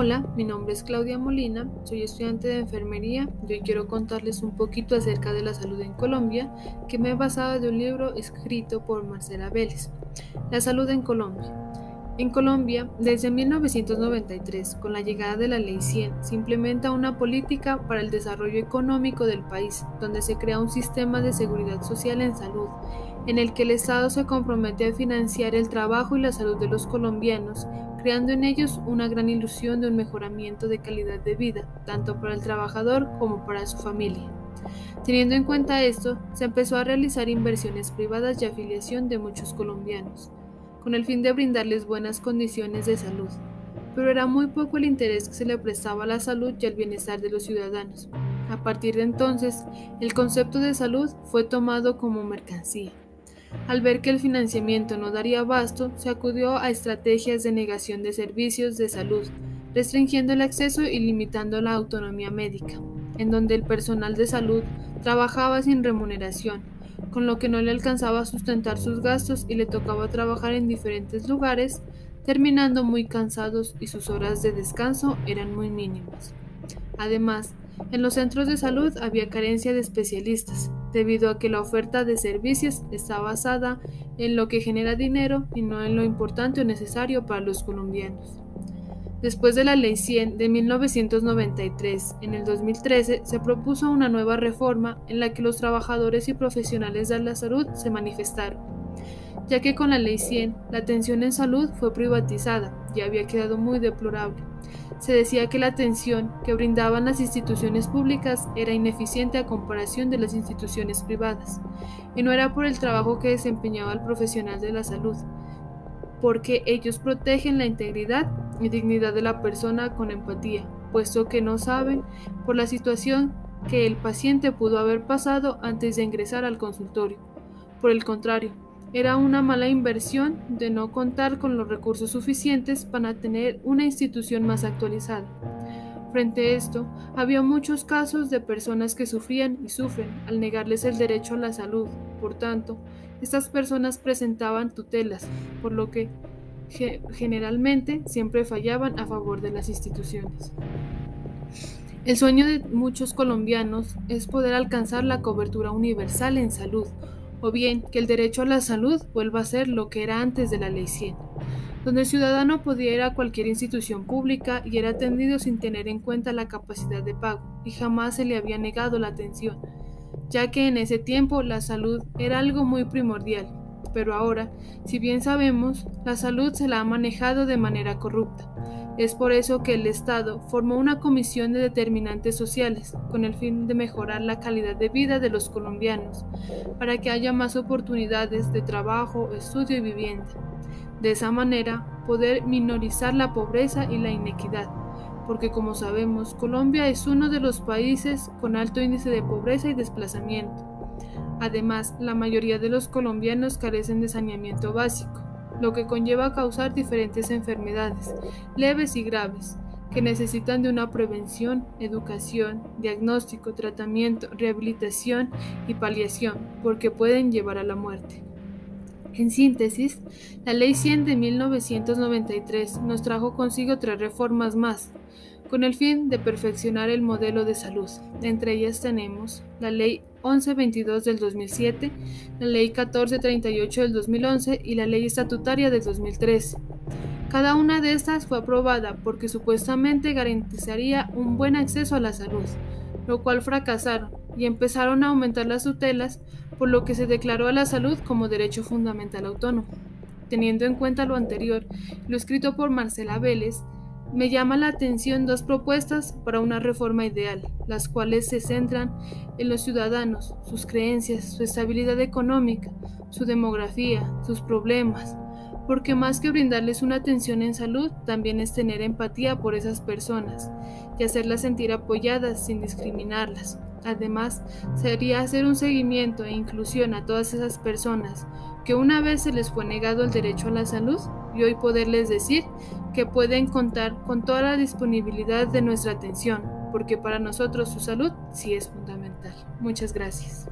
Hola, mi nombre es Claudia Molina, soy estudiante de enfermería y hoy quiero contarles un poquito acerca de la salud en Colombia que me he basado de un libro escrito por Marcela Vélez. La salud en Colombia. En Colombia, desde 1993, con la llegada de la Ley 100, se implementa una política para el desarrollo económico del país, donde se crea un sistema de seguridad social en salud, en el que el Estado se compromete a financiar el trabajo y la salud de los colombianos, creando en ellos una gran ilusión de un mejoramiento de calidad de vida, tanto para el trabajador como para su familia. Teniendo en cuenta esto, se empezó a realizar inversiones privadas y afiliación de muchos colombianos con el fin de brindarles buenas condiciones de salud, pero era muy poco el interés que se le prestaba a la salud y al bienestar de los ciudadanos. A partir de entonces, el concepto de salud fue tomado como mercancía. Al ver que el financiamiento no daría abasto, se acudió a estrategias de negación de servicios de salud, restringiendo el acceso y limitando la autonomía médica, en donde el personal de salud trabajaba sin remuneración, con lo que no le alcanzaba a sustentar sus gastos y le tocaba trabajar en diferentes lugares, terminando muy cansados y sus horas de descanso eran muy mínimas. Además, en los centros de salud había carencia de especialistas, debido a que la oferta de servicios está basada en lo que genera dinero y no en lo importante o necesario para los colombianos. Después de la Ley 100 de 1993, en el 2013 se propuso una nueva reforma en la que los trabajadores y profesionales de la salud se manifestaron, ya que con la Ley 100 la atención en salud fue privatizada y había quedado muy deplorable. Se decía que la atención que brindaban las instituciones públicas era ineficiente a comparación de las instituciones privadas, y no era por el trabajo que desempeñaba el profesional de la salud, porque ellos protegen la integridad y dignidad de la persona con empatía, puesto que no saben por la situación que el paciente pudo haber pasado antes de ingresar al consultorio. Por el contrario, era una mala inversión de no contar con los recursos suficientes para tener una institución más actualizada. Frente a esto, había muchos casos de personas que sufrían y sufren al negarles el derecho a la salud. Por tanto, estas personas presentaban tutelas, por lo que generalmente siempre fallaban a favor de las instituciones. El sueño de muchos colombianos es poder alcanzar la cobertura universal en salud, o bien que el derecho a la salud vuelva a ser lo que era antes de la Ley 100, donde el ciudadano podía ir a cualquier institución pública y era atendido sin tener en cuenta la capacidad de pago, y jamás se le había negado la atención, ya que en ese tiempo la salud era algo muy primordial, pero ahora, si bien sabemos, la salud se la ha manejado de manera corrupta. Es por eso que el Estado formó una comisión de determinantes sociales con el fin de mejorar la calidad de vida de los colombianos, para que haya más oportunidades de trabajo, estudio y vivienda. De esa manera, poder minorizar la pobreza y la inequidad, porque como sabemos, Colombia es uno de los países con alto índice de pobreza y desplazamiento. Además, la mayoría de los colombianos carecen de saneamiento básico, lo que conlleva a causar diferentes enfermedades, leves y graves, que necesitan de una prevención, educación, diagnóstico, tratamiento, rehabilitación y paliación, porque pueden llevar a la muerte. En síntesis, la Ley 100 de 1993 nos trajo consigo tres reformas más, con el fin de perfeccionar el modelo de salud. Entre ellas tenemos la Ley 1122 del 2007, la Ley 1438 del 2011 y la Ley Estatutaria del 2013. Cada una de estas fue aprobada porque supuestamente garantizaría un buen acceso a la salud, lo cual fracasaron y empezaron a aumentar las tutelas, por lo que se declaró a la salud como derecho fundamental autónomo. Teniendo en cuenta lo anterior, lo escrito por Marcela Vélez, me llama la atención dos propuestas para una reforma ideal, las cuales se centran en los ciudadanos, sus creencias, su estabilidad económica, su demografía, sus problemas, porque más que brindarles una atención en salud, también es tener empatía por esas personas y hacerlas sentir apoyadas sin discriminarlas. Además, sería hacer un seguimiento e inclusión a todas esas personas que una vez se les fue negado el derecho a la salud y poderles decir que pueden contar con toda la disponibilidad de nuestra atención, porque para nosotros su salud sí es fundamental. Muchas gracias.